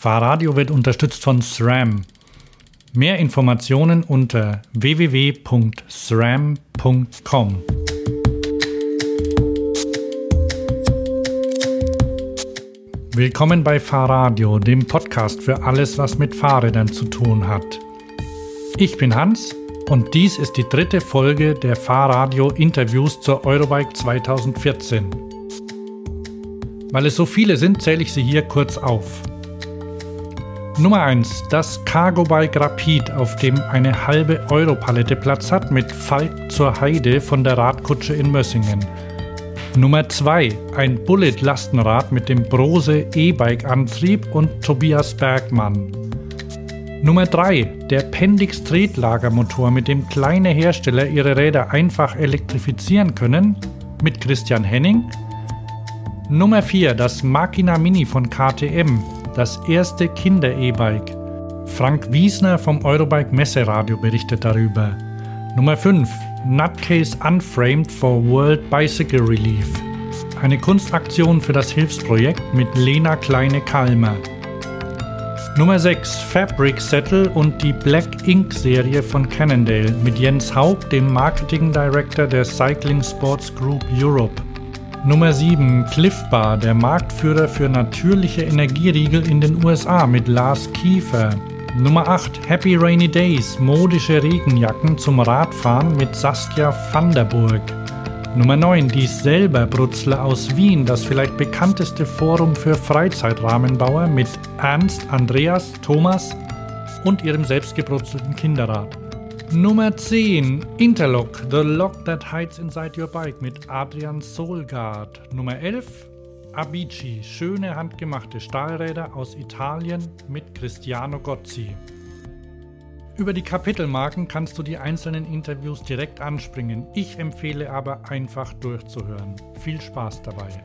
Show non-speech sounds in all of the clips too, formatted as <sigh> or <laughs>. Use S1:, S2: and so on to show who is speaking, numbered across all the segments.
S1: Fahrradio wird unterstützt von SRAM. Mehr Informationen unter www.sram.com. Willkommen bei Fahrradio, dem Podcast für alles, was mit Fahrrädern zu tun hat. Ich bin Hans und dies ist die dritte Folge der Fahrradio Interviews zur Eurobike 2014. Weil es so viele sind, zähle ich sie hier kurz auf. Nummer 1. Das Cargo Bike Rapid, auf dem eine halbe Europalette Platz hat mit Falk zur Heide von der Radkutsche in Mössingen. Nummer 2. Ein Bullet Lastenrad mit dem Brose E-Bike Antrieb und Tobias Bergmann. Nummer 3. Der Pendix Tretlagermotor, mit dem kleine Hersteller ihre Räder einfach elektrifizieren können, mit Christian Henning. Nummer 4. Das Machina Mini von KTM, das erste Kinder-E-Bike. Frank Wiesner vom Eurobike Messeradio berichtet darüber. Nummer 5. Nutcase Unframed for World Bicycle Relief. Eine Kunstaktion für das Hilfsprojekt mit Lena Kleine-Kalmer. Nummer 6 Fabric Settle und die Black Ink Serie von Cannondale mit Jens Haug, dem Marketing Director der Cycling Sports Group Europe. Nummer 7 Cliff Bar, der Marktführer für natürliche Energieriegel in den USA mit Lars Kiefer. Nummer 8 Happy Rainy Days, modische Regenjacken zum Radfahren mit Saskia Vanderburg. Nummer 9 die selber Brutzler aus Wien, das vielleicht bekannteste Forum für Freizeitrahmenbauer mit Ernst, Andreas, Thomas und ihrem selbstgebrutzelten Kinderrad. Nummer 10 Interlock, The Lock That Hides Inside Your Bike mit Adrian Solgard. Nummer 11 Abici, schöne handgemachte Stahlräder aus Italien mit Cristiano Gozzi. Über die Kapitelmarken kannst du die einzelnen Interviews direkt anspringen. Ich empfehle aber einfach durchzuhören. Viel Spaß dabei.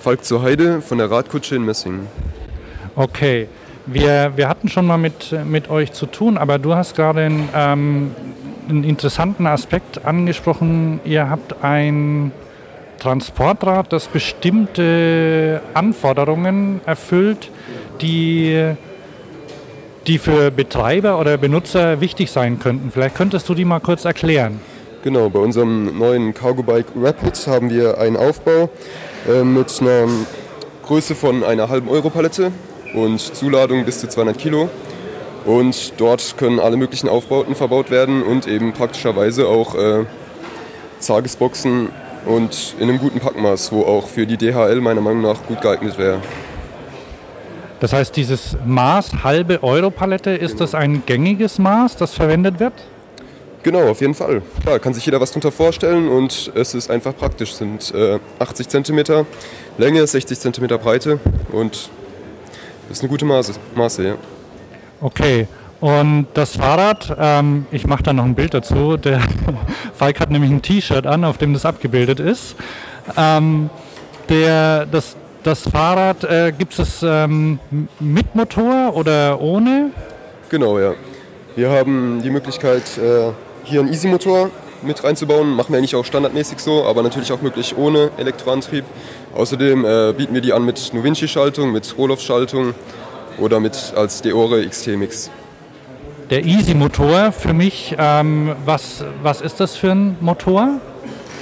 S2: Falk zur Heide von der Radkutsche in Messingen.
S1: Okay, wir, wir hatten schon mal mit, mit euch zu tun, aber du hast gerade einen, ähm, einen interessanten Aspekt angesprochen. Ihr habt ein Transportrad, das bestimmte Anforderungen erfüllt, die, die für Betreiber oder Benutzer wichtig sein könnten. Vielleicht könntest du die mal kurz erklären.
S2: Genau, bei unserem neuen Cargo Bike Rapid haben wir einen Aufbau, äh, mit einer Größe von einer halben Euro-Palette und Zuladung bis zu 200 Kilo. Und dort können alle möglichen Aufbauten verbaut werden und eben praktischerweise auch äh, Tagesboxen und in einem guten Packmaß, wo auch für die DHL meiner Meinung nach gut geeignet wäre.
S1: Das heißt, dieses Maß halbe Euro-Palette, ist das ein gängiges Maß, das verwendet wird?
S2: Genau, auf jeden Fall. Klar, kann sich jeder was darunter vorstellen und es ist einfach praktisch. Es sind äh, 80 cm Länge, 60 cm Breite und das ist eine gute Maße, Maße ja.
S1: Okay, und das Fahrrad, ähm, ich mache da noch ein Bild dazu. Der <laughs> Falk hat nämlich ein T-Shirt an, auf dem das abgebildet ist. Ähm, der, das, das Fahrrad, äh, gibt es ähm, mit Motor oder ohne?
S2: Genau, ja. Wir haben die Möglichkeit, äh, hier einen Easy-Motor mit reinzubauen. Machen wir eigentlich auch standardmäßig so, aber natürlich auch möglich ohne Elektroantrieb. Außerdem äh, bieten wir die an mit Novinci-Schaltung, mit Roloff-Schaltung oder mit als Deore XT-Mix.
S1: Der Easy-Motor für mich, ähm, was, was ist das für ein Motor?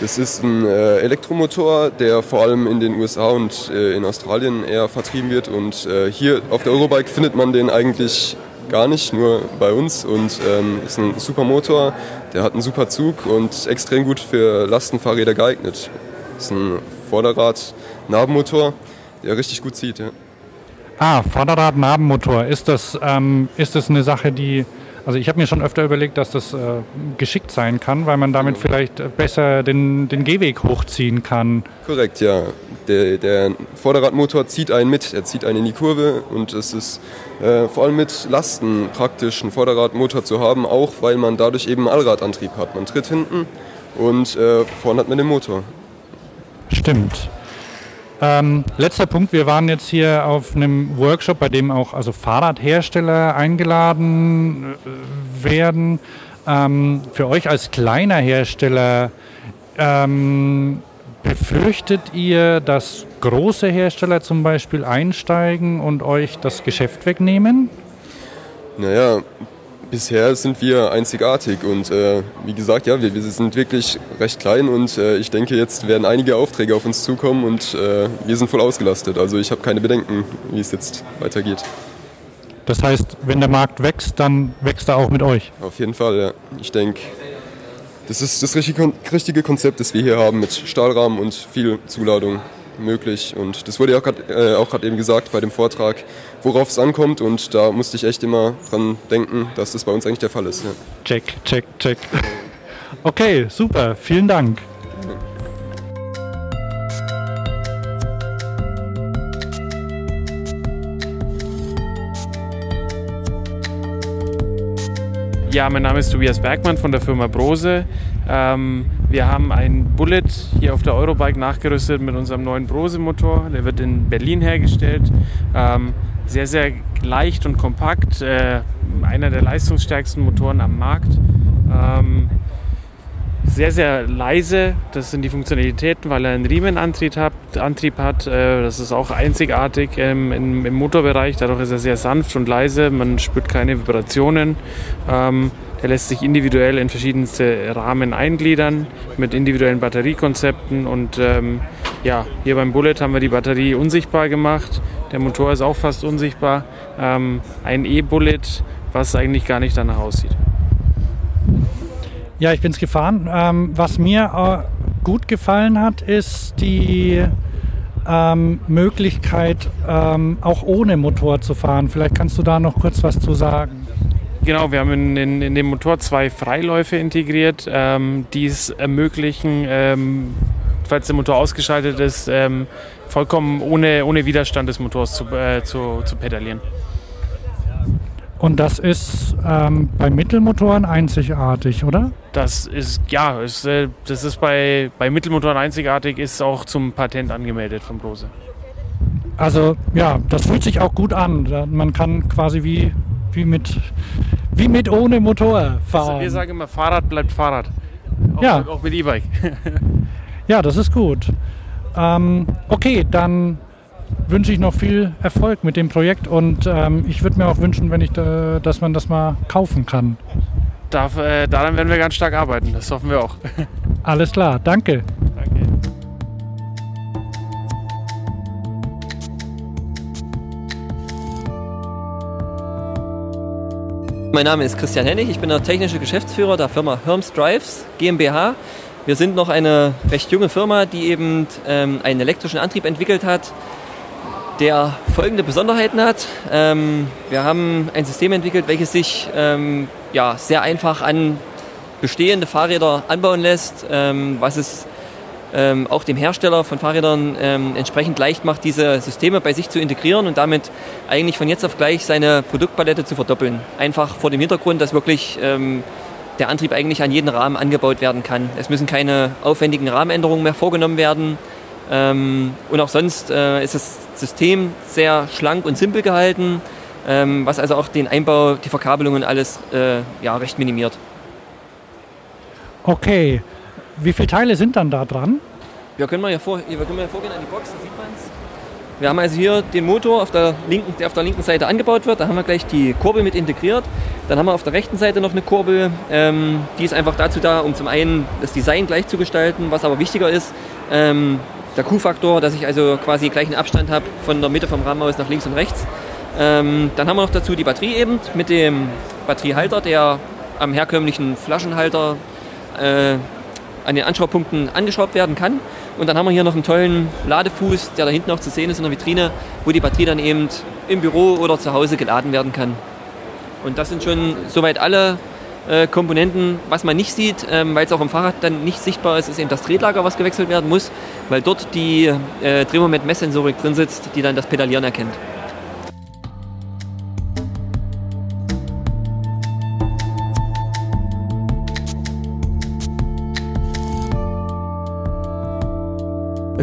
S2: Das ist ein äh, Elektromotor, der vor allem in den USA und äh, in Australien eher vertrieben wird. Und äh, hier auf der Eurobike findet man den eigentlich gar nicht, nur bei uns und ähm, ist ein super Motor, der hat einen super Zug und extrem gut für Lastenfahrräder geeignet. Ist ein Vorderrad-Nabenmotor, der richtig gut zieht. Ja.
S1: Ah, Vorderrad-Nabenmotor. Ist ähm, ist das eine Sache, die also ich habe mir schon öfter überlegt, dass das äh, geschickt sein kann, weil man damit vielleicht besser den, den Gehweg hochziehen kann.
S2: Korrekt, ja. Der, der Vorderradmotor zieht einen mit, er zieht einen in die Kurve und es ist äh, vor allem mit Lasten praktisch, einen Vorderradmotor zu haben, auch weil man dadurch eben Allradantrieb hat. Man tritt hinten und äh, vorne hat man den Motor.
S1: Stimmt. Ähm, letzter Punkt, wir waren jetzt hier auf einem Workshop, bei dem auch also Fahrradhersteller eingeladen äh, werden. Ähm, für euch als kleiner Hersteller, ähm, befürchtet ihr, dass große Hersteller zum Beispiel einsteigen und euch das Geschäft wegnehmen?
S2: Naja, bisher sind wir einzigartig und äh, wie gesagt, ja, wir, wir, sind wirklich recht klein und äh, ich denke, jetzt werden einige Aufträge auf uns zukommen und äh, wir sind voll ausgelastet. Also ich habe keine Bedenken, wie es jetzt weitergeht.
S1: Das heißt, wenn der Markt wächst, dann wächst er auch mit euch?
S2: Auf jeden Fall, ja. Ich denke, das ist das richtige Konzept, das wir hier haben mit Stahlrahmen und viel Zuladung möglich. Und das wurde ja auch gerade äh, eben gesagt bei dem Vortrag, worauf es ankommt. Und da musste ich echt immer dran denken, dass das bei uns eigentlich der Fall ist. Ja.
S1: Check, check, check. Okay, super. Vielen Dank.
S3: Ja, mein Name ist Tobias Bergmann von der Firma Brose. Ähm, wir haben ein Bullet hier auf der Eurobike nachgerüstet mit unserem neuen Brose-Motor. Der wird in Berlin hergestellt. Ähm, sehr, sehr leicht und kompakt. Äh, einer der leistungsstärksten Motoren am Markt. Ähm, sehr, sehr leise. Das sind die Funktionalitäten, weil er einen Riemenantrieb hat. Antrieb hat. Äh, das ist auch einzigartig im, im, Motorbereich. Dadurch ist er sehr sanft und leise. Man spürt keine Vibrationen. Der lässt sich individuell in verschiedenste Rahmen eingliedern mit individuellen Batteriekonzepten. Und ähm, ja, hier beim Bullet haben wir die Batterie unsichtbar gemacht. Der Motor ist auch fast unsichtbar. Ähm, ein E-Bullet, was eigentlich gar nicht danach aussieht.
S1: Ja, ich bin es gefahren. Ähm, was mir äh, gut gefallen hat, ist die ähm, Möglichkeit, ähm, auch ohne Motor zu fahren. Vielleicht kannst du da noch kurz was zu sagen.
S3: Genau, wir haben in, in, in dem Motor zwei Freiläufe integriert, ähm, die es ermöglichen, ähm, falls der Motor ausgeschaltet ist, ähm, vollkommen ohne, ohne Widerstand des Motors zu, äh, zu, zu pedalieren.
S1: Und das ist ähm, bei Mittelmotoren einzigartig, oder?
S3: Das ist, ja, ist, äh, das ist bei, bei Mittelmotoren einzigartig, ist auch zum Patent angemeldet von Brose.
S1: Also ja, das fühlt sich auch gut an. Man kann quasi wie, wie, mit, wie mit ohne Motor fahren. Also
S3: wir sagen immer, Fahrrad bleibt Fahrrad. Auch,
S1: ja.
S3: auch mit E-Bike.
S1: ja, das ist gut. Ähm, okay, dann wünsche ich noch viel Erfolg mit dem Projekt und ähm, ich würde mir auch wünschen, wenn ich da, dass man das mal kaufen kann.
S3: Darf, äh, daran werden wir ganz stark arbeiten, das hoffen wir auch.
S1: Alles klar, danke. Danke.
S4: Mein Name ist Christian Hennig, ich bin der technische Geschäftsführer der Firma Herms Drives GmbH. Wir sind noch eine recht junge Firma, die eben ähm, einen elektrischen Antrieb entwickelt hat, der folgende Besonderheiten hat. Ähm, wir haben ein System entwickelt, welches sich ähm, ja, sehr einfach an bestehende Fahrräder anbauen lässt, ähm, was es ähm, auch dem Hersteller von Fahrrädern ähm, entsprechend leicht macht, diese Systeme bei sich zu integrieren und damit eigentlich von jetzt auf gleich seine Produktpalette zu verdoppeln. Einfach vor dem Hintergrund, dass wirklich ähm, der Antrieb eigentlich an jeden Rahmen angebaut werden kann. Es müssen keine aufwendigen Rahmenänderungen mehr vorgenommen werden. Ähm, und auch sonst äh, ist das System sehr schlank und simpel gehalten, ähm, was also auch den Einbau, die Verkabelungen alles äh, ja, recht minimiert.
S1: Okay, wie viele Teile sind dann da dran?
S4: Wir können mal hier, vor, wir können mal vorgehen an die Box, da sieht man es. Wir haben also hier den Motor, auf der linken, der auf der linken Seite angebaut wird. Da haben wir gleich die Kurbel mit integriert. Dann haben wir auf der rechten Seite noch eine Kurbel. Ähm, die ist einfach dazu da, um zum einen das Design gleich zu gestalten, was aber wichtiger ist, ähm, der Q-Faktor, dass ich also quasi gleichen Abstand habe von der Mitte vom Rahmen aus nach links und rechts. Ähm, dann haben wir noch dazu die Batterie eben mit dem Batteriehalter, der am herkömmlichen Flaschenhalter äh, an den Anschraubpunkten angeschraubt werden kann. Und dann haben wir hier noch einen tollen Ladefuß, der da hinten auch zu sehen ist in der Vitrine, wo die Batterie dann eben im Büro oder zu Hause geladen werden kann. Und das sind schon soweit alle äh, Komponenten. Was man nicht sieht, ähm, weil es auch im Fahrrad dann nicht sichtbar ist, ist eben das Tretlager, was gewechselt werden muss, weil dort die äh, Drehmoment-Messsensorik drin sitzt, die dann das Pedalieren erkennt.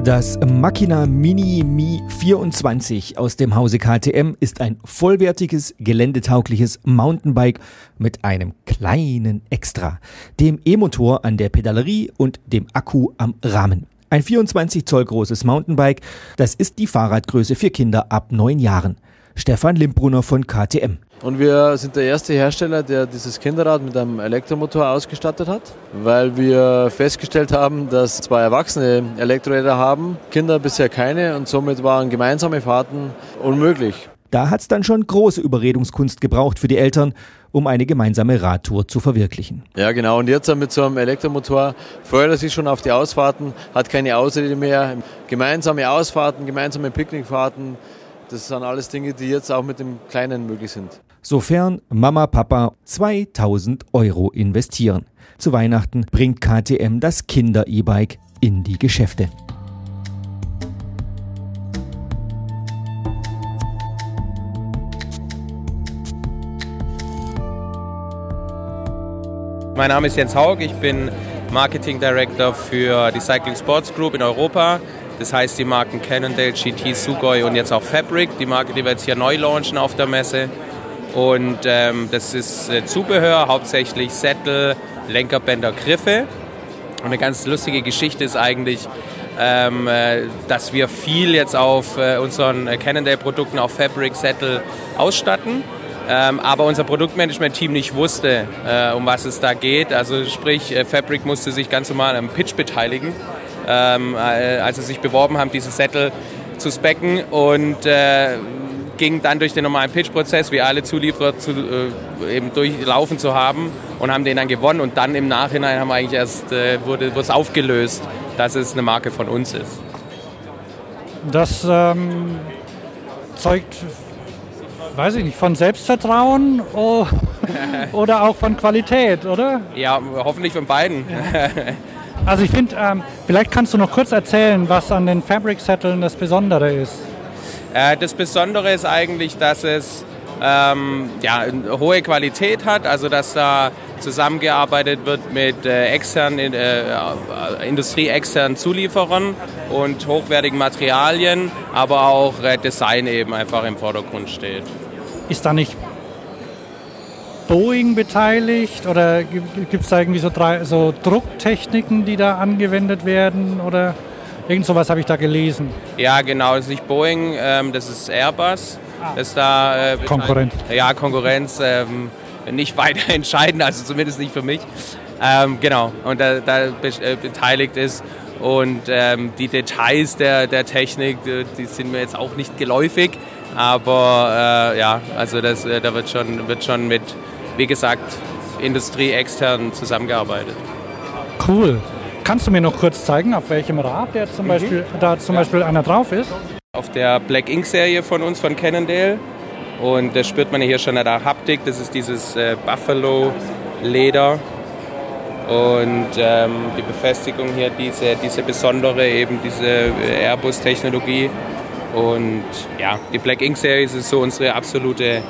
S5: Das Makina Mini Mi 24 aus dem Hause KTM ist ein vollwertiges, geländetaugliches Mountainbike mit einem kleinen Extra, dem E-Motor an der Pedalerie und dem Akku am Rahmen. Ein 24 Zoll großes Mountainbike, das ist die Fahrradgröße für Kinder ab neun Jahren. Stefan Limbrunner von KTM.
S6: Und wir sind der erste Hersteller, der dieses Kinderrad mit einem Elektromotor ausgestattet hat, weil wir festgestellt haben, dass zwei Erwachsene Elektroräder haben, Kinder bisher keine und somit waren gemeinsame Fahrten unmöglich.
S5: Da hat es dann schon große Überredungskunst gebraucht für die Eltern, um eine gemeinsame Radtour zu verwirklichen.
S6: Ja, genau. Und jetzt mit so einem Elektromotor freut er sich schon auf die Ausfahrten, hat keine Ausrede mehr. Gemeinsame Ausfahrten, gemeinsame Picknickfahrten, das sind alles Dinge, die jetzt auch mit dem Kleinen möglich sind.
S5: Sofern Mama, Papa 2000 Euro investieren. Zu Weihnachten bringt KTM das Kinder-E-Bike in die Geschäfte.
S7: Mein Name ist Jens Haug, ich bin Marketing Director für die Cycling Sports Group in Europa. Das heißt die Marken Cannondale, GT, Sugoi und jetzt auch Fabric, die Marke, die wir jetzt hier neu launchen auf der Messe. Und ähm, das ist äh, Zubehör, hauptsächlich Sättel, Lenkerbänder, Griffe. Und eine ganz lustige Geschichte ist eigentlich, ähm, äh, dass wir viel jetzt auf äh, unseren Cannondale-Produkten auf Fabric, Sättel ausstatten. Ähm, aber unser Produktmanagement-Team nicht wusste, äh, um was es da geht. Also sprich, äh, Fabric musste sich ganz normal am Pitch beteiligen ähm, äh, als sie sich beworben haben, diese Sättel zu specken und äh, ging dann durch den normalen Pitch-Prozess, wie alle Zulieferer zu, äh, eben durchlaufen zu haben und haben den dann gewonnen und dann im Nachhinein haben wir eigentlich erst, äh, wurde es aufgelöst, dass es eine Marke von uns ist.
S1: Das ähm, zeugt, weiß ich nicht, von Selbstvertrauen oh, <laughs> oder auch von Qualität, oder?
S7: Ja, hoffentlich von beiden. Ja. <laughs>
S1: Also ich finde, ähm, vielleicht kannst du noch kurz erzählen, was an den Fabric-Sätteln das Besondere ist.
S7: Äh, das Besondere ist eigentlich, dass es ähm, ja, eine hohe Qualität hat, also dass da zusammengearbeitet wird mit äh, externen, äh, industrieexternen Zulieferern und hochwertigen Materialien, aber auch äh, Design eben einfach im Vordergrund steht.
S1: Ist da nicht Boeing beteiligt oder gibt es da irgendwie so, drei, so Drucktechniken, die da angewendet werden oder irgend sowas habe ich da gelesen?
S7: Ja, genau, das ist nicht Boeing, ähm, das ist Airbus. Ah. Das ist da,
S1: äh, Konkurrenz.
S7: Ja, Konkurrenz. Ähm, nicht weiter <laughs> entscheidend, also zumindest nicht für mich. Ähm, genau, und da, da be äh, beteiligt ist. Und ähm, die Details der, der Technik, die, die sind mir jetzt auch nicht geläufig. Aber äh, ja, also das, äh, da wird schon, wird schon mit wie gesagt, industrieextern zusammengearbeitet.
S1: Cool. Kannst du mir noch kurz zeigen, auf welchem Rad der zum mhm. Beispiel, da zum ja. Beispiel einer drauf ist?
S7: Auf der Black Ink Serie von uns, von Cannondale. Und das spürt man hier schon an der Haptik. Das ist dieses äh, Buffalo Leder. Und ähm, die Befestigung hier, diese, diese besondere, eben diese äh, Airbus-Technologie. Und ja, die Black Ink Serie ist so unsere absolute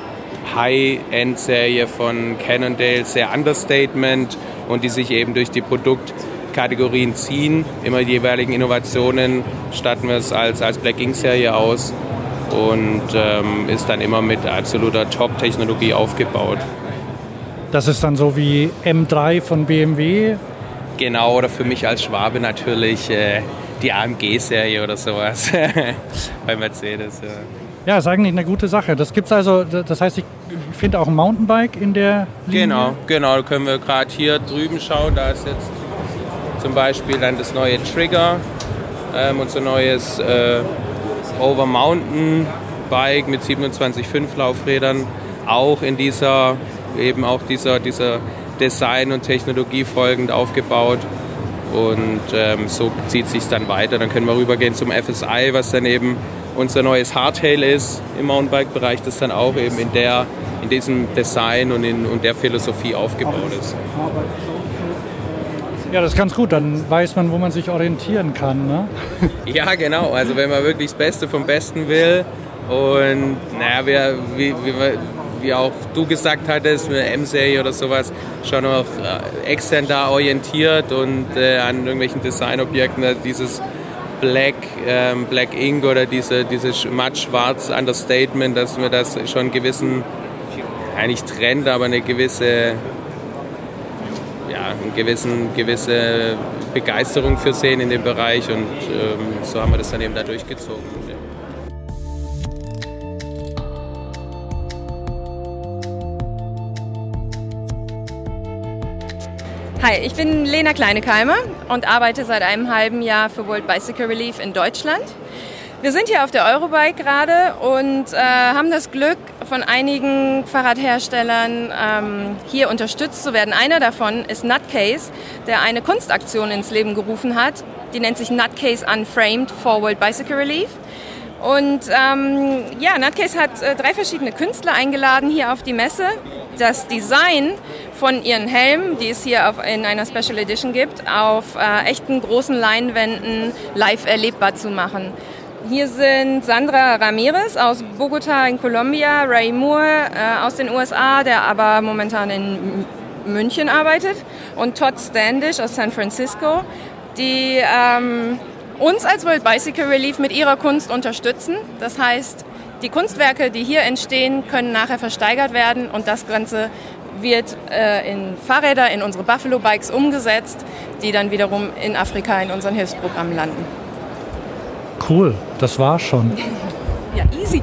S7: High-End-Serie von Cannondale, sehr Understatement und die sich eben durch die Produktkategorien ziehen. Immer die jeweiligen Innovationen statten wir es als, als Black Ink-Serie aus und ähm, ist dann immer mit absoluter Top-Technologie aufgebaut.
S1: Das ist dann so wie M3 von BMW?
S7: Genau, oder für mich als Schwabe natürlich äh, die AMG-Serie oder sowas <laughs> bei Mercedes. Ja.
S1: Ja, ist eigentlich eine gute Sache. Das gibt's also, das heißt, ich finde auch ein Mountainbike in der
S7: Linie. Genau, genau. Können wir gerade hier drüben schauen. Da ist jetzt zum Beispiel dann das neue Trigger, ähm, unser neues äh, Over Mountain Bike mit 27,5 Laufrädern. Auch in dieser, eben auch dieser, dieser Design- und Technologie folgend aufgebaut. Und ähm, so zieht sich dann weiter. Dann können wir rübergehen zum FSI, was dann eben unser neues Hardtail ist im Mountainbike-Bereich, das dann auch eben in, der, in diesem Design und in und der Philosophie aufgebaut ist.
S1: Ja, das ist ganz gut, dann weiß man, wo man sich orientieren kann. Ne? <laughs>
S7: Ja, genau. Also wenn man wirklich das Beste vom Besten will und naja, wie, wie, wie auch du gesagt hattest, eine M-Serie oder sowas, schon auch äh, extern da orientiert und äh, an irgendwelchen Designobjekten, dieses Black, ähm, Black Ink oder diese, dieses matt schwarz Understatement, dass wir das schon einen gewissen, eigentlich Trend, aber eine gewisse, ja, eine gewissen, gewisse Begeisterung für sehen in dem Bereich und ähm, so haben wir das dann eben da durchgezogen.
S8: Hi, ich bin Lena Kleinekeimer und arbeite seit einem halben Jahr für World Bicycle Relief in Deutschland. Wir sind hier auf der Eurobike gerade und äh, haben das Glück, von einigen Fahrradherstellern ähm, hier unterstützt zu werden. Einer davon ist Nutcase, der eine Kunstaktion ins Leben gerufen hat. Die nennt sich Nutcase Unframed for World Bicycle Relief. Und ähm, ja, Nutcase hat äh, drei verschiedene Künstler eingeladen hier auf die Messe. Das Design von ihren Helmen, die es hier auf, in einer Special Edition gibt, auf äh, echten großen Leinwänden live erlebbar zu machen. Hier sind Sandra Ramirez aus Bogota in Colombia, Ray Moore äh, aus den USA, der aber momentan in München arbeitet, und Todd Standish aus San Francisco, die ähm, uns als World Bicycle Relief mit ihrer Kunst unterstützen. Das heißt, die Kunstwerke, die hier entstehen, können nachher versteigert werden und das Ganze wird äh, in Fahrräder, in unsere Buffalo Bikes umgesetzt, die dann wiederum in Afrika in unseren Hilfsprogrammen landen.
S1: Cool, das war schon. <laughs>
S8: ja, easy.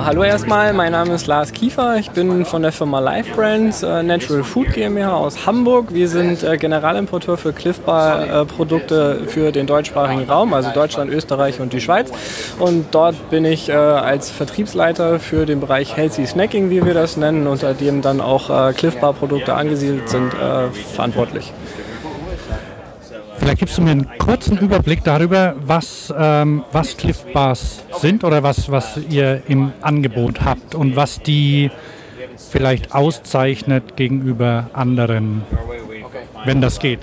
S9: Hallo erstmal, mein Name ist Lars Kiefer. Ich bin von der Firma Life Brands äh, Natural Food GmbH aus Hamburg. Wir sind äh, Generalimporteur für Cliff Bar äh, Produkte für den deutschsprachigen Raum, also Deutschland, Österreich und die Schweiz. Und dort bin ich äh, als Vertriebsleiter für den Bereich Healthy Snacking, wie wir das nennen, unter dem dann auch äh, Cliff Bar Produkte angesiedelt sind, äh, verantwortlich.
S1: Vielleicht gibst du mir einen kurzen Überblick darüber, was, ähm, was Cliff Bars sind oder was, was ihr im Angebot habt und was die vielleicht auszeichnet gegenüber anderen, wenn das geht.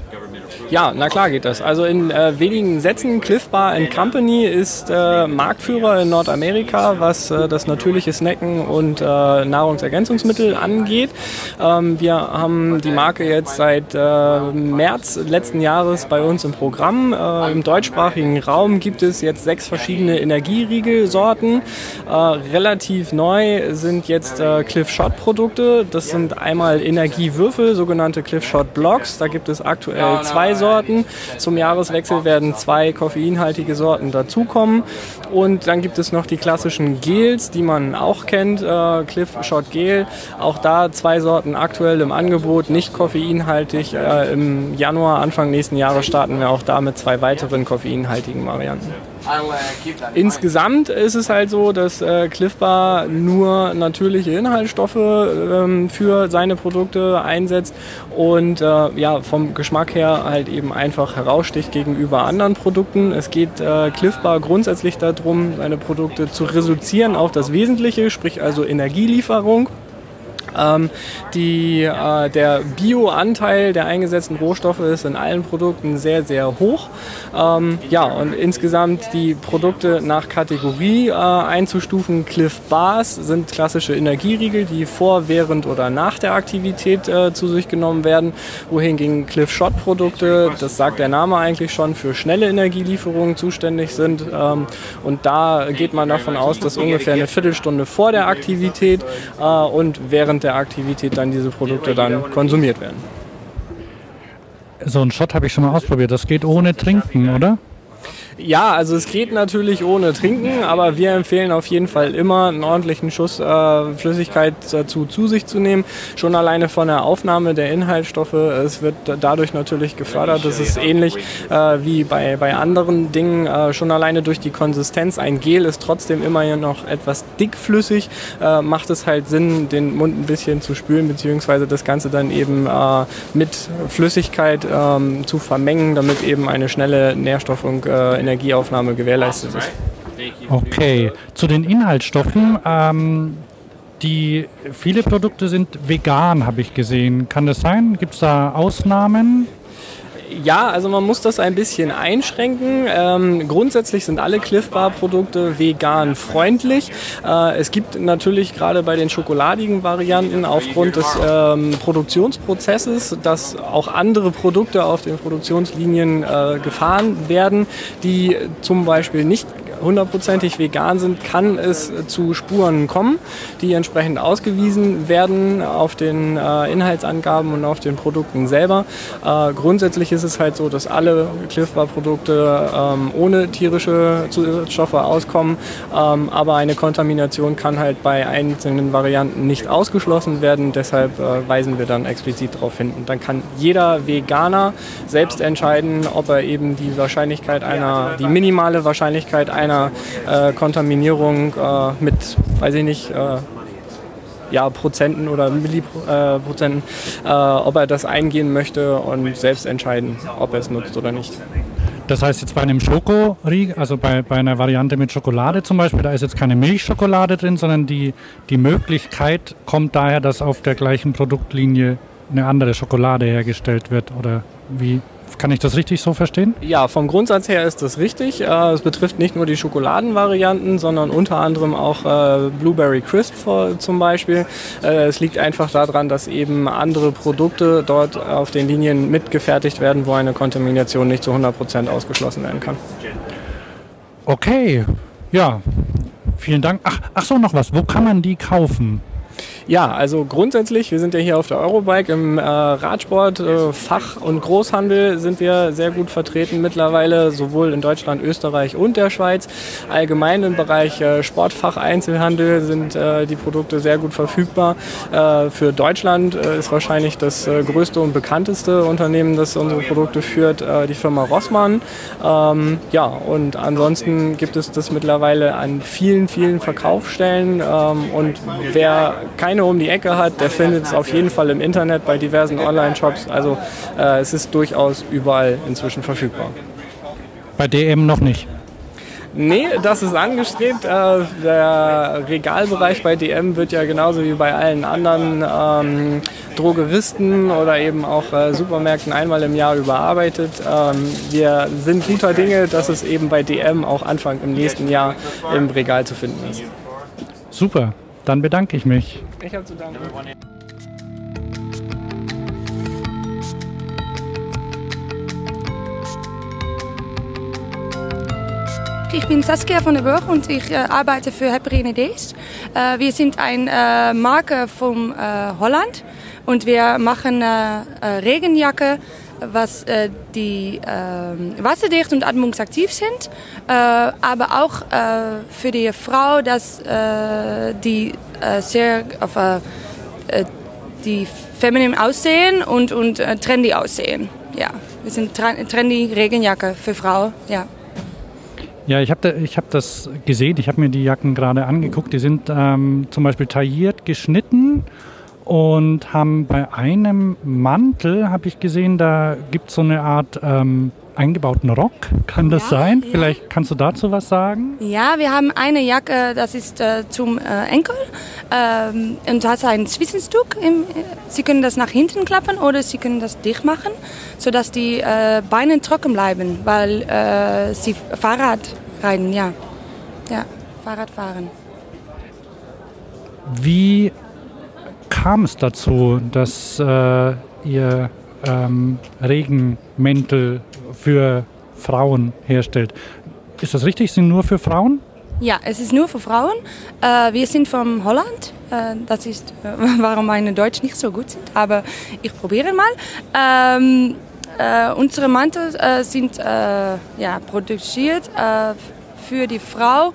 S9: Ja, na klar geht das. Also in äh, wenigen Sätzen, Cliff Bar Company ist äh, Marktführer in Nordamerika, was äh, das natürliche Snacken und äh, Nahrungsergänzungsmittel angeht. Ähm, wir haben die Marke jetzt seit äh, März letzten Jahres bei uns im Programm. Äh, Im deutschsprachigen Raum gibt es jetzt sechs verschiedene Energieriegelsorten. relativ neu sind jetzt Cliff Shot Produkte. Das sind einmal Energiewürfel, sogenannte Cliff Shot Blocks. Da gibt es aktuell zwei Sorten. Zum Jahreswechsel werden zwei koffeinhaltige Sorten dazukommen. Und dann gibt es noch die klassischen Gels, die man auch kennt, äh, Cliff Shot Gel. Auch da zwei Sorten aktuell im Angebot, nicht koffeinhaltig. Äh, Im Januar, Anfang nächsten Jahres starten wir auch da mit zwei weiteren koffeinhaltigen Varianten. Insgesamt ist es halt so, dass äh, Cliff Bar nur natürliche Inhaltsstoffe ähm, für seine Produkte einsetzt und äh, ja, vom Geschmack her halt eben einfach heraussticht gegenüber anderen Produkten. Es geht äh, Cliff Bar grundsätzlich darum, seine Produkte zu reduzieren auf das Wesentliche, sprich also Energielieferung. Ähm, die, äh, der Bio-Anteil der eingesetzten Rohstoffe ist in allen Produkten sehr, sehr hoch. Ähm, ja, und insgesamt die Produkte nach Kategorie äh, einzustufen. Cliff Bars sind klassische Energieriegel, die vor, während oder nach der Aktivität äh, zu sich genommen werden, wohingegen Cliff Shot Produkte, das sagt der Name eigentlich schon, für schnelle Energielieferungen zuständig sind. Ähm, und da geht man davon aus, dass ungefähr eine Viertelstunde vor der Aktivität äh, und während während der Aktivität dann diese Produkte dann konsumiert werden.
S1: So einen Shot habe ich schon mal ausprobiert. Das geht ohne Trinken, oder?
S9: Ja, also es geht natürlich ohne Trinken, aber wir empfehlen auf jeden Fall immer einen ordentlichen Schuss äh, Flüssigkeit dazu zu sich zu nehmen. Schon alleine von der Aufnahme der Inhaltsstoffe. Es wird dadurch natürlich gefördert. Das ist ähnlich äh, wie bei, bei anderen Dingen. Äh, schon alleine durch die Konsistenz. Ein Gel ist trotzdem immer noch etwas dickflüssig. Äh, macht es halt Sinn, den Mund ein bisschen zu spülen, beziehungsweise das Ganze dann eben äh, mit Flüssigkeit ähm, zu vermengen, damit eben eine schnelle Nährstoff- und äh, Energieaufnahme gewährleistet ist.
S1: Okay, zu den Inhaltsstoffen. Ähm, die, viele Produkte sind vegan, habe ich gesehen. Kann das sein? Gibt es da Ausnahmen?
S9: Ja, also man muss das ein bisschen einschränken. Ähm, grundsätzlich sind alle Cliff Bar Produkte vegan freundlich. Äh, es gibt natürlich gerade bei den schokoladigen Varianten aufgrund des ähm, Produktionsprozesses, dass auch andere Produkte auf den Produktionslinien äh, gefahren werden, die zum Beispiel nicht hundertprozentig vegan sind, kann es zu Spuren kommen, die entsprechend ausgewiesen werden auf den äh, Inhaltsangaben und auf den Produkten selber. Äh, grundsätzlich ist es halt so, dass alle Cliff Bar Produkte ähm, ohne tierische Zusatzstoffe auskommen, ähm, aber eine Kontamination kann halt bei einzelnen Varianten nicht ausgeschlossen werden. Deshalb äh, weisen wir dann explizit darauf hin. Und dann kann jeder Veganer selbst entscheiden, ob er eben die Wahrscheinlichkeit einer, die minimale Wahrscheinlichkeit einer einer äh, Kontaminierung äh, mit, weiß ich nicht, äh, ja, Prozenten oder Milliprozenten, äh, ob er das eingehen möchte und selbst entscheiden, ob er es nutzt oder nicht.
S1: Das heißt jetzt bei einem Schokoriegel, also bei, bei einer Variante mit Schokolade zum Beispiel, da ist jetzt keine Milchschokolade drin, sondern die, die Möglichkeit kommt daher, dass auf der gleichen Produktlinie eine andere Schokolade hergestellt wird oder wie kann ich das richtig so verstehen?
S9: Ja, vom Grundsatz her ist das richtig. Äh, es betrifft nicht nur die Schokoladenvarianten, sondern unter anderem auch äh, Blueberry Crisp zum Beispiel. Äh, es liegt einfach daran, dass eben andere Produkte dort auf den Linien mitgefertigt werden, wo eine Kontamination nicht zu 100% ausgeschlossen werden kann.
S1: Okay, ja, vielen Dank. Ach, ach so, noch was. Wo kann man die kaufen?
S9: Ja, also grundsätzlich, wir sind ja hier auf der Eurobike im äh, Radsport, äh, Fach- und Großhandel sind wir sehr gut vertreten mittlerweile, sowohl in Deutschland, Österreich und der Schweiz. Allgemein im Bereich äh, Sportfach-Einzelhandel sind äh, die Produkte sehr gut verfügbar. Äh, für Deutschland äh, ist wahrscheinlich das größte und bekannteste Unternehmen, das unsere Produkte führt, die Firma Rossmann. Ähm, ja, und ansonsten gibt es das mittlerweile an vielen, vielen Verkaufsstellen ähm, und wer keine um die Ecke hat, der findet es auf jeden Fall im Internet bei diversen Online-Shops. Also äh, es ist durchaus überall inzwischen verfügbar.
S1: Bei DM noch nicht.
S9: Nee, das ist angestrebt. Äh, der Regalbereich bei DM wird ja genauso wie bei allen anderen ähm, Drogeristen oder eben auch äh, Supermärkten einmal im Jahr überarbeitet. Ähm, wir sind guter Dinge, dass es eben bei DM auch Anfang im nächsten Jahr im Regal zu finden ist.
S1: Super. Dann bedanke ich mich.
S9: Ich habe zu danken.
S10: Ich bin Saskia von der Burg und ich äh, arbeite für Heparin Days. Äh, wir sind eine äh, Marke von äh, Holland und wir machen äh, äh, Regenjacke was äh, die äh, wasserdicht und atmungsaktiv sind, äh, aber auch äh, für die Frau, dass äh, die äh, sehr auf die feminin aussehen und, und trendy aussehen. Ja, wir sind trendy Regenjacke für Frau, ja.
S1: Ja, ich habe da, hab das gesehen, ich habe mir die Jacken gerade angeguckt. Die sind ähm, zum Beispiel tailliert, geschnitten und haben bei einem Mantel, habe ich gesehen, da gibt es so eine Art ähm, eingebauten Rock. Kann das ja, sein? Ja. Vielleicht kannst du dazu was sagen?
S10: Ja, wir haben eine Jacke, das ist äh, zum äh, Enkel ähm, und hat ein Zwischenstück. Im, Sie können das nach hinten klappen oder Sie können das dicht machen, sodass die äh, Beine trocken bleiben, weil äh, Sie Fahrrad reiten, ja. Ja, Fahrrad fahren.
S1: Wie kam es dazu, dass äh, ihr ähm, Regenmäntel für Frauen herstellt? Ist das richtig? Sind nur für Frauen?
S10: Ja, es ist nur für Frauen. Äh, wir sind von Holland. Äh, das ist, äh, <laughs> warum meine Deutsch nicht so gut sind. Aber ich probiere mal. Ähm, äh, unsere Mantel äh, sind ja, produziert für die Frau,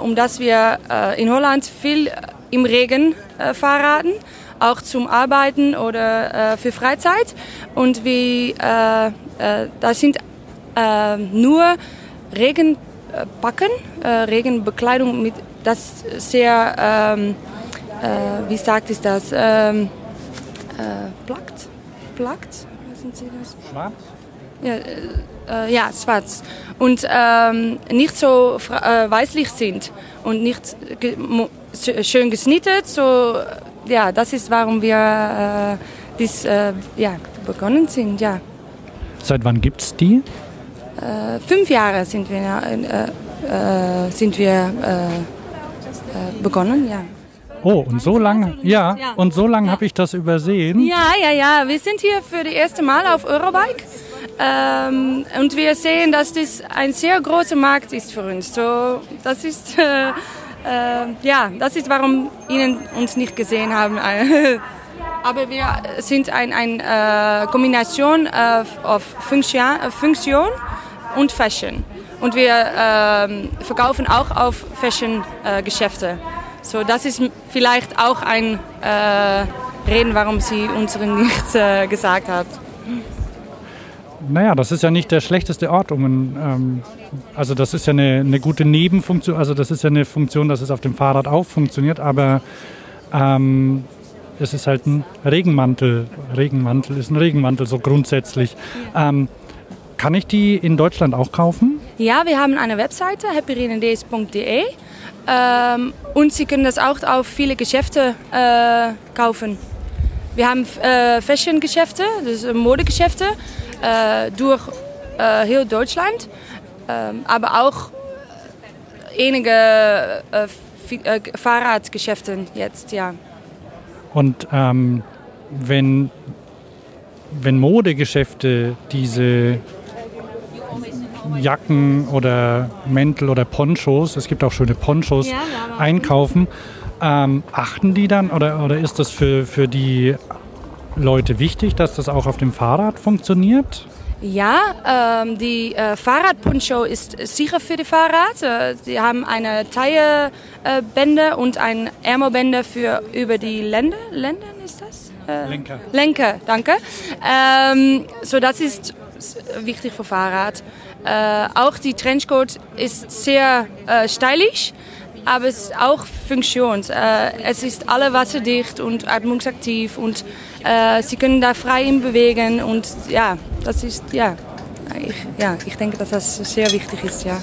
S10: um dass wir in Holland viel im Regen äh, Fahrraden, auch zum Arbeiten oder äh, für Freizeit. Und wir, äh, äh, das sind äh, nur Regenbacken, äh, Regenbekleidung mit das sehr, ähm, wie sagt ist das, ähm, plagt, plagt, wissen Sie das?
S1: Schwarz?
S10: Ja, äh, ja, schwarz. Und ähm, nicht so äh, weißlich sind und nicht ge schön geschnitten. So, ja, das ist, warum wir äh, dies, äh, ja, begonnen sind, ja.
S1: Seit wann gibt es die?
S10: Äh, fünf Jahre sind wir, äh, äh, sind wir begonnen, ja.
S1: Oh, und so lange, ja,
S10: Ja.
S1: und so lange habe ich das übersehen.
S10: Ja, ja, ja. Wir sind hier für das erste Mal auf Eurobike. Ähm, und wir sehen, dass das ein sehr großer Markt ist für uns. So, das ist, <laughs> äh, äh, ja, das ist, warum Ihnen uns nicht gesehen haben. <laughs> Aber wir sind eine ein, äh, Kombination äh, auf Funktion, äh, Funktion und Fashion. Und wir ähm, verkaufen auch auf Fashion-Geschäfte. so, das ist vielleicht auch ein äh, Reden, warum Sie uns <laughs> nicht äh, gesagt haben.
S1: Naja, das ist ja nicht der schlechteste Ort, um ein, ähm, also das ist ja eine, eine gute Nebenfunktion, also das ist ja eine Funktion, dass es auf dem Fahrrad auch funktioniert, aber ähm, es ist halt ein Regenmantel. Regenmantel ist ein Regenmantel, so grundsätzlich. Ähm, kann ich die in Deutschland auch kaufen?
S10: Ja, wir haben eine Webseite, happyrenendays.de. Ähm, und Sie können das auch auf viele Geschäfte äh, kaufen. Wir haben äh, Fashion-Geschäfte, dus Modegeschäfte, äh, durch äh, heel Deutschland. Ähm, aber auch einige äh, äh, Fahrradgeschäfte jetzt, ja.
S1: Und ähm, wenn, wenn Modegeschäfte diese Jacken oder Mäntel oder Ponchos, es gibt auch schöne Ponchos,
S10: Ja,
S1: einkaufen, ähm, achten die dann oder, oder ist das für, für die Leute wichtig, dass das auch auf dem Fahrrad funktioniert?
S10: Ja, ähm, die äh, Fahrradponcho ist sicher für die Fahrrad. Äh, sie haben eine Taillebänder und ein Ärmelbänder für über die Länder. Länder ist das? Äh,
S1: Lenker.
S10: Lenker, danke. Ähm, so das ist wichtig für Fahrrad. Äh, auch die Trenchcoat ist sehr äh, stylisch, aber es ist auch Funktion. Äh, es ist alle wasserdicht und atmungsaktiv und äh, sie können da frei in bewegen und ja, das ist ja, ich, ja, ich denke, dass das sehr wichtig ist, ja.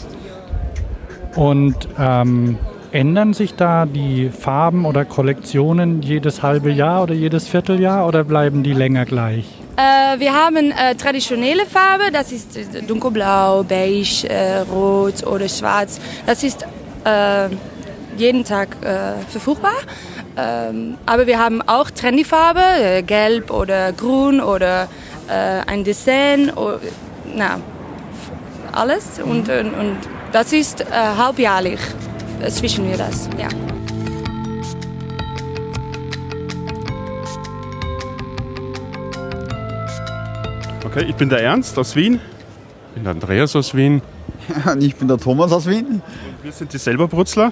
S1: Und ähm, ändern sich da die Farben oder Kollektionen jedes halbe Jahr oder jedes Vierteljahr oder bleiben die länger gleich?
S10: Äh, wir haben äh, traditionelle Farbe, das ist dunkelblau, beige, äh, rot oder schwarz. Das ist äh, jeden Tag äh, verfügbar. Ähm, aber wir haben auch trendy Farbe, äh, gelb oder grün oder äh, ein Design, oder, na, alles. Und, und, und das ist äh, halbjährlich, äh, zwischen wir das, ja.
S11: Okay, ich bin der Ernst aus Wien. Ich bin der Andreas aus Wien. <laughs>
S12: Und ich bin der Thomas aus Wien.
S11: Wir sind die Selberbrutzler.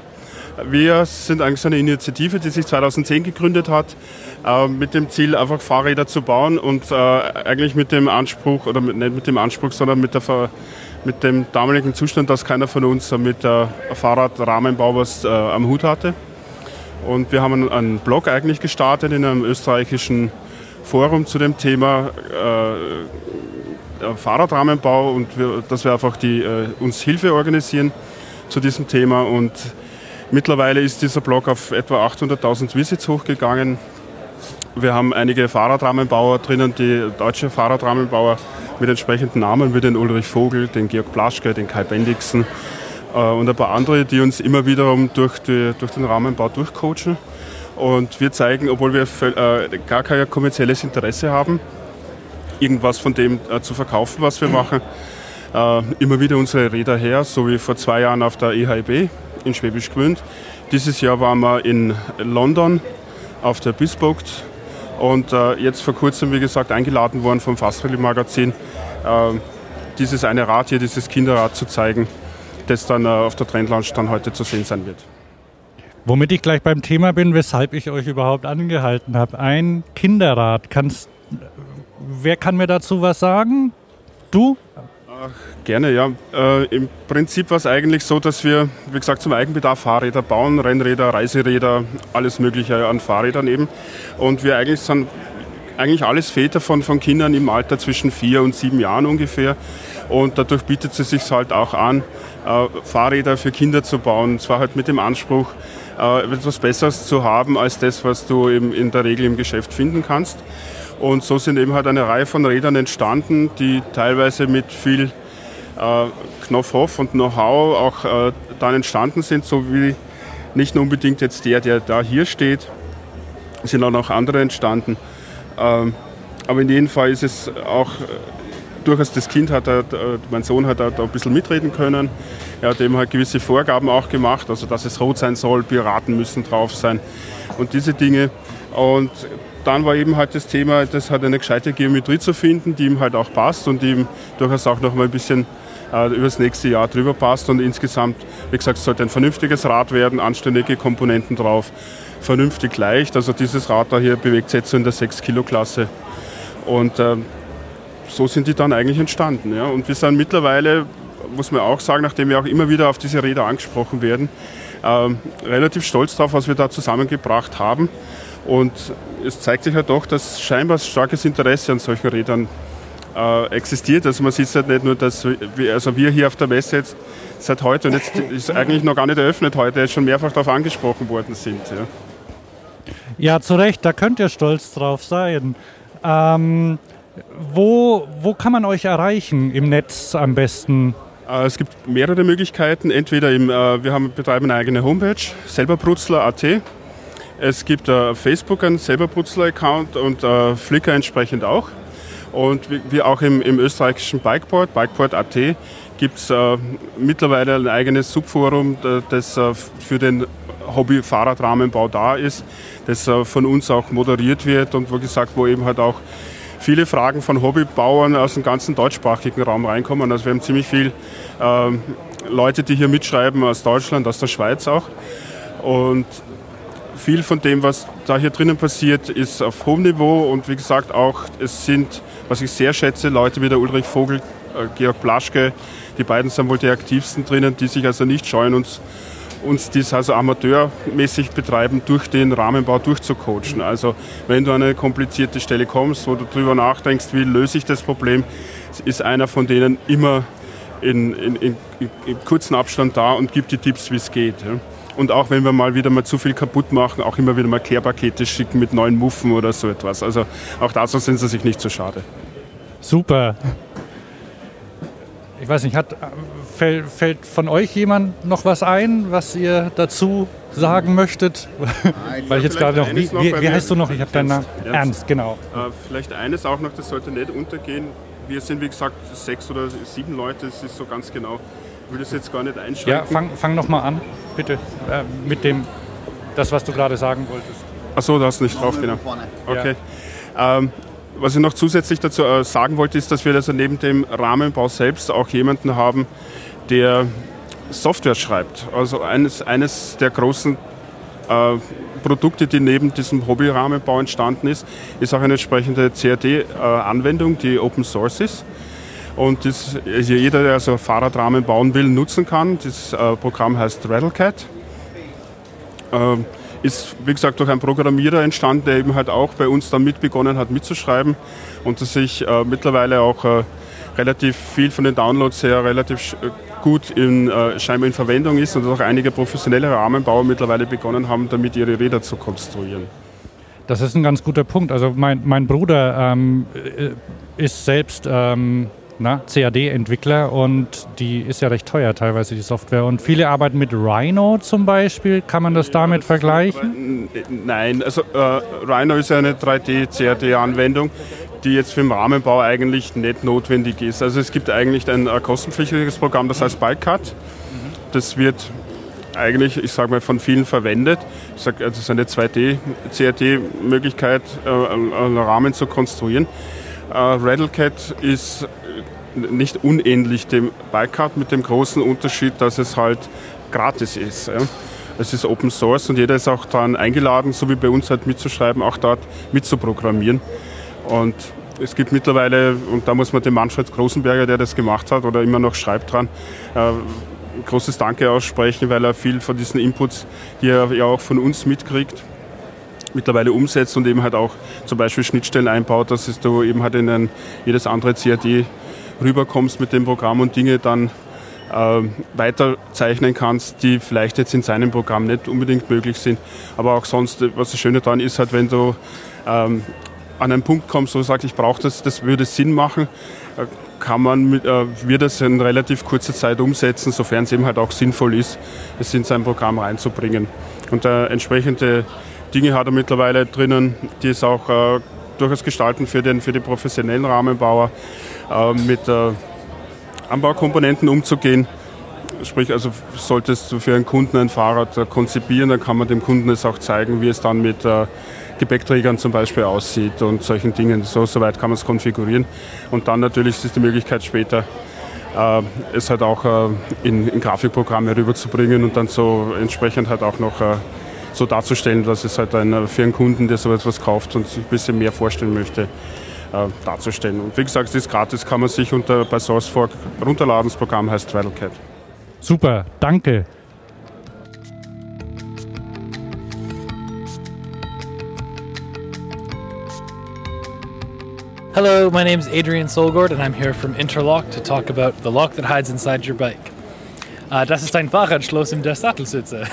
S11: Wir sind eigentlich eine Initiative, die sich 2010 gegründet hat, äh, mit dem Ziel, einfach Fahrräder zu bauen und äh, eigentlich mit dem Anspruch, oder nicht mit dem Anspruch, sondern mit, der, mit dem damaligen Zustand, dass keiner von uns äh, mit der Fahrradrahmenbau was äh, am Hut hatte. Und wir haben einen, Blog eigentlich gestartet in einem österreichischen Forum zu dem Thema äh, äh, Fahrradrahmenbau und dass wir einfach die, äh, uns Hilfe organisieren zu diesem Thema. Und mittlerweile ist dieser Blog auf etwa 800.000 Visits hochgegangen. Wir haben einige Fahrradrahmenbauer drinnen, die deutsche Fahrradrahmenbauer mit entsprechenden Namen wie den Ulrich Vogel, den Georg Plaschke, den Kai Bendixen äh, und ein paar andere, die uns immer wiederum durch, die, durch den Rahmenbau durchcoachen. Und wir zeigen, obwohl wir äh, gar kein kommerzielles Interesse haben, irgendwas von dem äh, zu verkaufen, was wir machen, äh, immer wieder unsere Räder her, so wie vor zwei Jahren auf der EHIB in Schwäbisch Gmünd. Dieses Jahr waren wir in London auf der Bespoke und äh, jetzt vor kurzem, wie gesagt, eingeladen worden vom Fastrally Magazin, äh, dieses eine Rad hier, dieses Kinderrad zu zeigen, das dann äh, auf der Trendlaunch dann heute zu sehen sein wird.
S1: Womit ich gleich beim Thema bin, weshalb ich euch überhaupt angehalten habe. Ein Kinderrad. Kannst, wer kann mir dazu was sagen? Du?
S11: Gerne, ja. Äh, Im Prinzip war es eigentlich so, dass wir, wie gesagt, zum Eigenbedarf Fahrräder bauen, Rennräder, Reiseräder, alles Mögliche an Fahrrädern eben. Und wir eigentlich sind eigentlich alles Väter von, von Kindern im Alter zwischen vier und sieben Jahren ungefähr. Und dadurch bietet es sich halt auch an, äh, Fahrräder für Kinder zu bauen. Und zwar halt mit dem Anspruch, äh, etwas Besseres zu haben als das, was du eben in der Regel im Geschäft finden kannst. Und so sind eben halt eine Reihe von Rädern entstanden, die teilweise mit viel äh, Knopfhoff und Know-how auch äh, dann entstanden sind, so wie nicht nur unbedingt jetzt der, der da hier steht, sind auch noch andere entstanden. Ähm, aber in jedem Fall ist es auch äh, durchaus das Kind hat, äh, mein Sohn hat da ein bisschen mitreden können. Er hat eben halt gewisse Vorgaben auch gemacht, also dass es rot sein soll, Piraten müssen drauf sein und diese Dinge. Und dann war eben halt das Thema, das hat eine gescheite Geometrie zu finden, die ihm halt auch passt und die ihm durchaus auch noch mal ein bisschen äh, das nächste Jahr drüber passt. Und insgesamt, wie gesagt, es sollte ein vernünftiges Rad werden, anständige Komponenten drauf, vernünftig leicht. Also dieses Rad da hier bewegt sich jetzt so in der 6-Kilo-Klasse. Und äh, so sind die dann eigentlich entstanden. Ja. Und wir sind mittlerweile, muss man auch sagen, nachdem wir auch immer wieder auf diese Räder angesprochen werden, äh, relativ stolz darauf, was wir da zusammengebracht haben. Und es zeigt sich halt doch, dass scheinbar starkes Interesse an solchen Rädern äh, existiert. Also man sieht halt nicht nur, dass wir, also wir hier auf der Messe jetzt seit heute und jetzt ist eigentlich noch gar nicht eröffnet heute, schon mehrfach darauf angesprochen worden sind. Ja.
S1: ja, zu Recht, da könnt ihr stolz drauf sein. Ähm, wo, wo kann man euch erreichen im Netz am besten?
S11: Äh, es gibt mehrere Möglichkeiten. Entweder im, äh, wir haben, betreiben eine eigene Homepage, selberbrutzler.at. Es gibt äh, Facebook einen Selberbrutzler-Account und äh, Flickr entsprechend auch. Und wie auch im, im österreichischen Bikeport, Bikeport.at, gibt es äh, mittlerweile ein eigenes Subforum, das äh, für den Hobby-Fahrradrahmenbau da ist, das äh, von uns auch moderiert wird und wo gesagt, wo eben halt auch viele Fragen von Hobbybauern aus dem ganzen deutschsprachigen Raum reinkommen. Also wir haben ziemlich viele ähm, Leute, die hier mitschreiben aus Deutschland, aus der Schweiz auch. Und viel von dem, was da hier drinnen passiert, ist auf hohem Niveau und wie gesagt auch, es sind, was ich sehr schätze, Leute wie der Ulrich Vogel, äh, Georg Plaschke, die beiden sind wohl die aktivsten drinnen, die sich also nicht scheuen, uns, uns dies also amateurmäßig betreiben, durch den Rahmenbau durchzucoachen. Also wenn du an eine komplizierte Stelle kommst, wo du darüber nachdenkst, wie löse ich das Problem, ist einer von denen immer in, in, in, in kurzen Abstand da und gibt die Tipps, wie es geht. Ja. Und auch wenn wir mal wieder mal zu viel kaputt machen, auch immer wieder mal Kehrpakete schicken mit neuen Muffen oder so etwas. Also auch dazu sind sie sich nicht so schade.
S1: Super. Ich weiß nicht, hat, fällt, fällt von euch jemand noch was ein, was ihr dazu sagen möchtet? <laughs> Weil ich jetzt gerade noch, wie, wie, wie heißt du noch? Ich habe deinen Namen. Ernst, Ernst genau.
S11: Äh, vielleicht eines auch noch, das sollte nicht untergehen. Wir sind, wie gesagt, sechs oder sieben Leute, es ist so ganz genau will das jetzt gar nicht einschränken.
S1: Ja, fang, fang nochmal an, bitte, äh, mit dem, das, was du gerade sagen wolltest.
S11: Achso, du hast nicht drauf, genau. Okay. Ja. Ähm, was ich noch zusätzlich dazu äh, sagen wollte, ist, dass wir also neben dem Rahmenbau selbst auch jemanden haben, der Software schreibt. Also eines, eines der großen äh, Produkte, die neben diesem Hobby-Rahmenbau entstanden ist, ist auch eine entsprechende CAD-Anwendung, äh, die Open Source ist und das also jeder, der so Fahrradrahmen bauen will, nutzen kann. Das äh, Programm heißt Rattlecat. Ähm, ist, wie gesagt, durch einen Programmierer entstanden, der eben halt auch bei uns dann mitbegonnen hat mitzuschreiben und dass sich äh, mittlerweile auch äh, relativ viel von den Downloads her relativ gut in, scheinbar in Verwendung ist und auch einige professionelle Rahmenbauer mittlerweile begonnen haben, damit ihre Räder zu konstruieren.
S1: Das ist ein ganz guter Punkt. Also mein, mein Bruder ähm, äh, ist selbst ähm, CAD-Entwickler und die ist ja recht teuer teilweise, die Software. Und viele arbeiten mit Rhino zum Beispiel. Kann man das damit vergleichen?
S11: Nein, also äh, Rhino ist ja eine 3D-CAD-Anwendung, die jetzt für den Rahmenbau eigentlich nicht notwendig ist. Also es gibt eigentlich ein, ein kostenpflichtiges Programm, das heißt BikeCut. Das wird eigentlich, ich sage mal, von vielen verwendet. Ich sag, das ist eine 2D-CAD-Möglichkeit, äh, einen Rahmen zu konstruieren. Äh, Rattlecat ist nicht unähnlich dem Bikecard mit dem großen Unterschied, dass es halt gratis ist. Ja. Es ist Open Source und jeder ist auch daran eingeladen, so wie bei uns halt mitzuschreiben, auch dort mitzuprogrammieren. Und es gibt mittlerweile, und da muss man dem Manfred Großenberger, der das gemacht hat oder immer noch schreibt dran, äh, großes Danke aussprechen, weil er viel von diesen Inputs, die er ja auch von uns mitkriegt, mittlerweile umsetzt und eben halt auch zum Beispiel Schnittstellen einbaut, dass es du eben halt in ein, jedes andere CAD rüberkommst mit dem Programm und Dinge dann äh, weiterzeichnen kannst, die vielleicht jetzt in seinem Programm nicht unbedingt möglich sind. Aber auch sonst, was das Schöne daran ist, halt, wenn du ähm, an einen Punkt kommst, wo du sagst, ich brauche das, das würde Sinn machen, äh, kann man mit, äh, wird das in relativ kurzer Zeit umsetzen, sofern es eben halt auch sinnvoll ist, es in sein Programm reinzubringen. Und äh, entsprechende Dinge hat er mittlerweile drinnen, die es auch äh, durchaus gestalten für, den, für die professionellen Rahmenbauer, äh, mit äh, Anbaukomponenten umzugehen. Sprich, also solltest du für einen Kunden ein Fahrrad äh, konzipieren, dann kann man dem Kunden es auch zeigen, wie es dann mit äh, Gepäckträgern zum Beispiel aussieht und solchen Dingen. So, so weit kann man es konfigurieren. Und dann natürlich ist die Möglichkeit später, äh, es halt auch äh, in, in, Grafikprogramme rüberzubringen und dann so entsprechend halt auch noch äh, so darzustellen, dass es halt ein, für einen Kunden, der so etwas kauft und sich ein bisschen mehr vorstellen möchte, äh, darzustellen. Und wie gesagt, es ist gratis, kann man sich unter, bei SourceFork runterladen. Das Programm heißt TravelCat.
S1: Super, danke.
S13: Hello, my name is Adrian Solgord and I'm here from Interlock to talk about the lock that hides inside your bike. Uh, das ist ein Fahrradschloss in der Sattelsitze.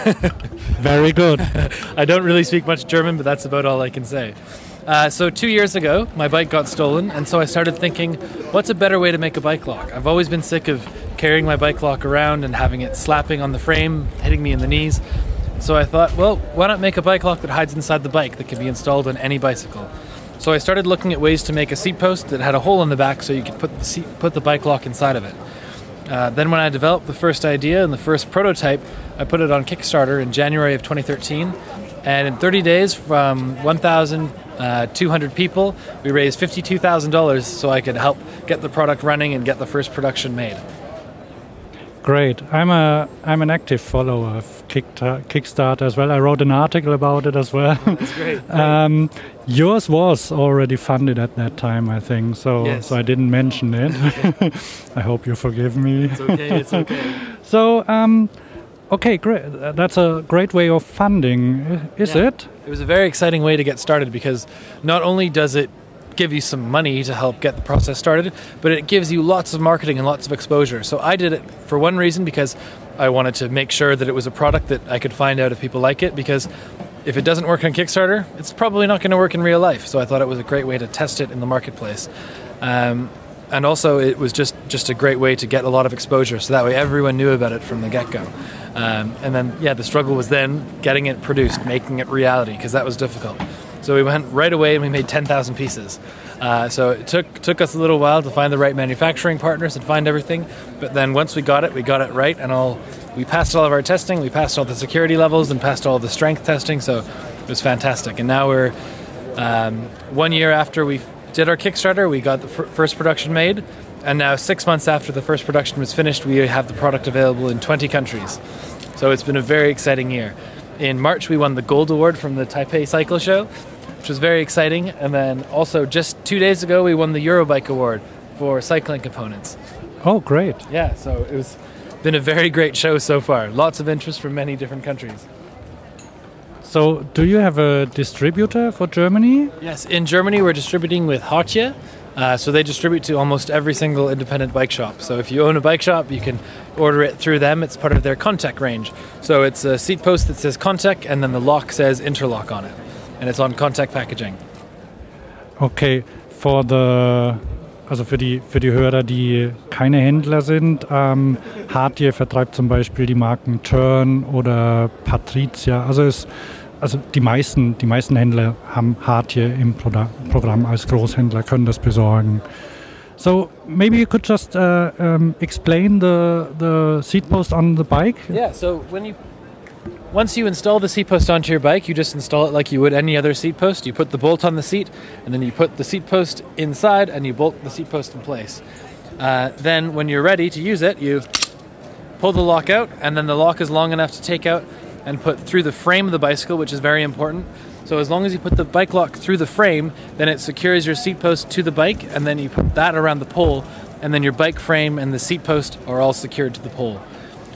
S1: Very good. <laughs>
S13: I don't really speak much German, but that's about all I can say. Uh, so, two years ago, my bike got stolen, and so I started thinking, what's a better way to make a bike lock? I've always been sick of carrying my bike lock around and having it slapping on the frame, hitting me in the knees. So I thought, well, why not make a bike lock that hides inside the bike that can be installed on any bicycle? So I started looking at ways to make a seat post that had a hole in the back so you could put the, seat, put the bike lock inside of it. Uh, then, when I developed the first idea and the first prototype, I put it on Kickstarter in January of 2013. And in 30 days, from 1,200 uh, people, we raised $52,000 so I could help get the product running and get the first production made.
S1: Great. I'm a I'm an active follower of Kickstarter as well. I wrote an article about it as well.
S13: Oh, <laughs> that's great. <laughs>
S1: um, yours was already funded at that time, I think. So
S13: yes.
S1: so I didn't mention it. <laughs> I hope you forgive me.
S13: It's okay. It's okay.
S1: so um, okay, great. That's a great way of funding, is
S13: yeah.
S1: it?
S13: It was a very exciting way to get started because not only does it give you some money to help get the process started, but it gives you lots of marketing and lots of exposure. So I did it for one reason because I wanted to make sure that it was a product that I could find out if people like it because if it doesn't work on Kickstarter, it's probably not going to work in real life. So I thought it was a great way to test it in the marketplace. Um, and also, it was just, just a great way to get a lot of exposure. So that way, everyone knew about it from the get go. Um, and then, yeah, the struggle was then getting it produced, making it reality, because that was difficult. So we went right away and we made 10,000 pieces. Uh, so it took took us a little while to find the right manufacturing partners and find everything. But then once we got it, we got it right, and all we passed all of our testing. We passed all the security levels and passed all the strength testing. So it was fantastic. And now we're um, one year after we did our Kickstarter, we got the f- first production made, and now six months after the first production was finished, we have the product available in 20 countries. So it's been a very exciting year. In March, we won the Gold Award from the Taipei Cycle Show, which was very exciting. And then also just two days ago, we won the Eurobike Award for cycling components.
S1: Oh, great!
S13: Yeah, so it was been a very great show so far. Lots of interest from many different countries.
S1: So, do you have a distributor for Germany?
S13: Yes, in Germany we're distributing with Hartje. Uh, so they distribute to almost every single independent bike shop. So if you own a bike shop, you can order it through them. It's part of their Contec range. So it's a seat post that says Contec, and then the lock says Interlock on it, and it's on Contec packaging.
S1: Okay, for the also für die, für die Hörer, die keine Händler sind, ähm, Hartje vertreibt zum Beispiel die Marken Turn oder Patricia. Also ist also die meisten, die meisten Händler haben Hartje im Pro Programm als Großhändler, können das besorgen. So maybe you could just uh, um, explain the the seat post on the bike.
S13: Yeah. So when you once you install the seat post onto your bike, you just install it like you would any other seat post. You put the bolt on the seat, and then you put the seat post inside, and you bolt the seat post in place. Uh, then, when you're ready to use it, you pull the lock out, and then the lock is long enough to take out and put through the frame of the bicycle, which is very important. So as long as you put the bike lock through the frame, then it secures your seat post to the bike, and then you put that around the pole, and then your bike frame and the seat post are all secured to the pole.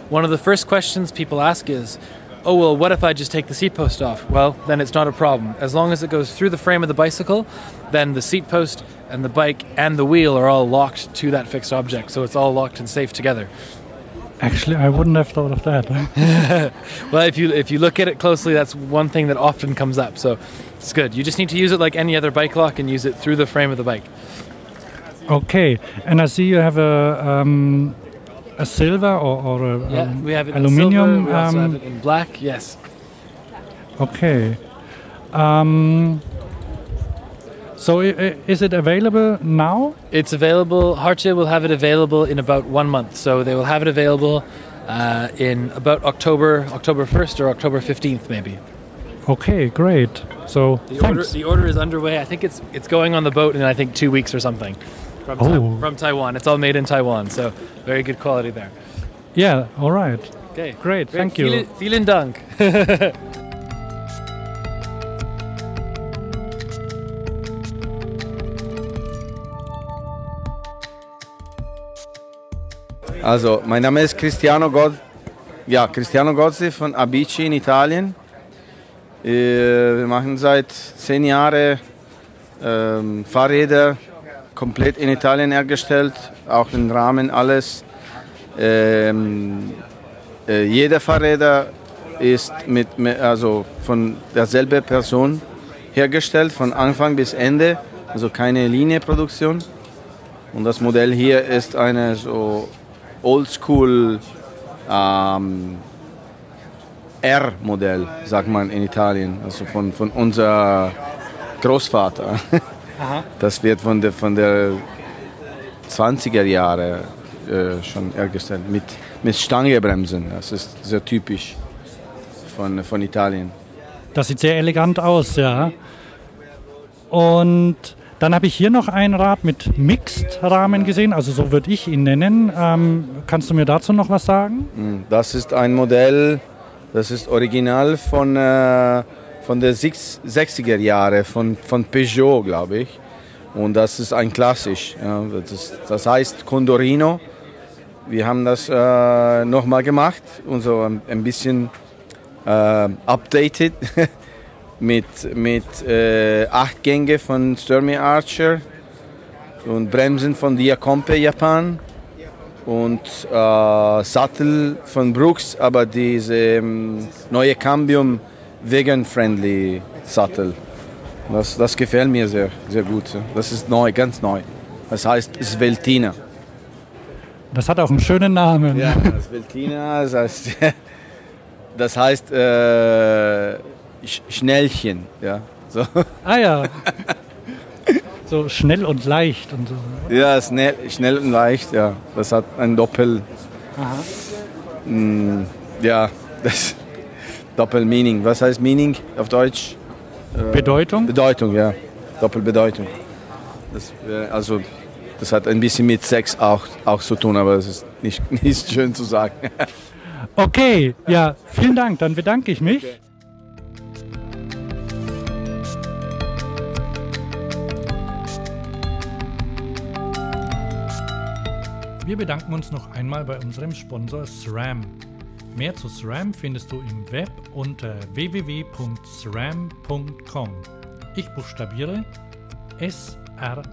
S13: One of the first questions people ask is, oh, well, what if I just take the seat post off? Well, then it's not a problem. As long as it goes through the frame of the bicycle, then the seat post and the bike and the wheel are all locked to that fixed object, so it's all locked and safe together.
S1: Actually, I wouldn't have thought of that. <laughs>
S13: Well, if you if you look at it closely, that's one thing that often comes up. So it's good. You just need to use it like any other bike lock and use it through the frame of the bike.
S1: Okay, and I see you have a um, a silver or, or a
S13: Yeah,
S1: um,
S13: we have it
S1: aluminium.
S13: in silver. We also
S1: um,
S13: have it in black. Yes.
S1: Okay. Um, so is it available now?
S13: It's available. Harche will have it available in about one month. So they will have it available uh, in about October, October 1st or October 15th, maybe.
S1: Okay, great. So
S13: The order, the order is underway. I think it's it's going on the boat in I think two weeks or something. From,
S1: Oh.
S13: from Taiwan. It's all made in Taiwan, so very good quality there.
S1: Yeah. All right.
S13: Okay,
S1: Great. Thank you.
S13: Vielen, vielen Dank. <laughs>
S14: Also, mein Name ist Cristiano, God ja, Cristiano Gozzi von Abici in Italien. Äh, Wir machen seit zehn Jahren ähm, Fahrräder komplett in Italien hergestellt, auch den Rahmen, alles. Ähm, äh, jeder Fahrräder ist mit, also von derselben Person hergestellt, von Anfang bis Ende, also keine Linienproduktion. Und das Modell hier ist eine so Oldschool ähm, R-Modell, sagt man in Italien, also von, von unser Großvater.
S1: Aha. <laughs>
S14: Das wird von der, von der 20er Jahre äh, schon hergestellt, mit, mit Stangebremsen. Das ist sehr typisch von, von Italien.
S1: Das sieht sehr elegant aus, ja. Und dann habe ich hier noch ein Rad mit Mixed-Rahmen gesehen, also so würde ich ihn nennen. Ähm, kannst du mir dazu noch was sagen?
S14: Mm, Das ist ein Modell, das ist original von, äh, von der 60er Jahre, von, von Peugeot, glaube ich. Und das ist ein klassisch. Ja, das, das heißt Condorino. Wir haben das äh, nochmal gemacht und so ein, ein bisschen äh, updated <laughs> mit, mit äh, acht Gänge von Sturmy Archer und Bremsen von Diacompe Japan und äh, Sattel von Brooks, aber diese ähm, neue Cambium vegan-friendly Sattel. Das, das gefällt mir sehr, sehr gut. Das ist neu, ganz neu. Das heißt Sveltina.
S1: Das hat auch einen schönen Namen.
S14: Ja, Sveltina, das heißt, <laughs> das heißt äh, Schnellchen. Ja, so.
S1: Ah ja. So schnell und leicht und so.
S14: ja schnell, schnell und leicht. Ja, das hat ein Doppel.
S1: Aha.
S14: Mm, ja, das <laughs> Doppel-Meaning. Was heißt Meaning auf Deutsch? Äh,
S1: Bedeutung?
S14: Bedeutung, ja. Doppelbedeutung. Das, also, das hat ein bisschen mit Sex auch, auch zu tun, aber es ist nicht, <laughs> nicht schön zu sagen.
S1: Okay, ja, vielen Dank. Dann bedanke ich mich. Wir bedanken uns noch einmal bei unserem Sponsor SRAM. Mehr zu SRAM findest du im Web unter www.sram.com. Ich buchstabiere S-R-A-M.com.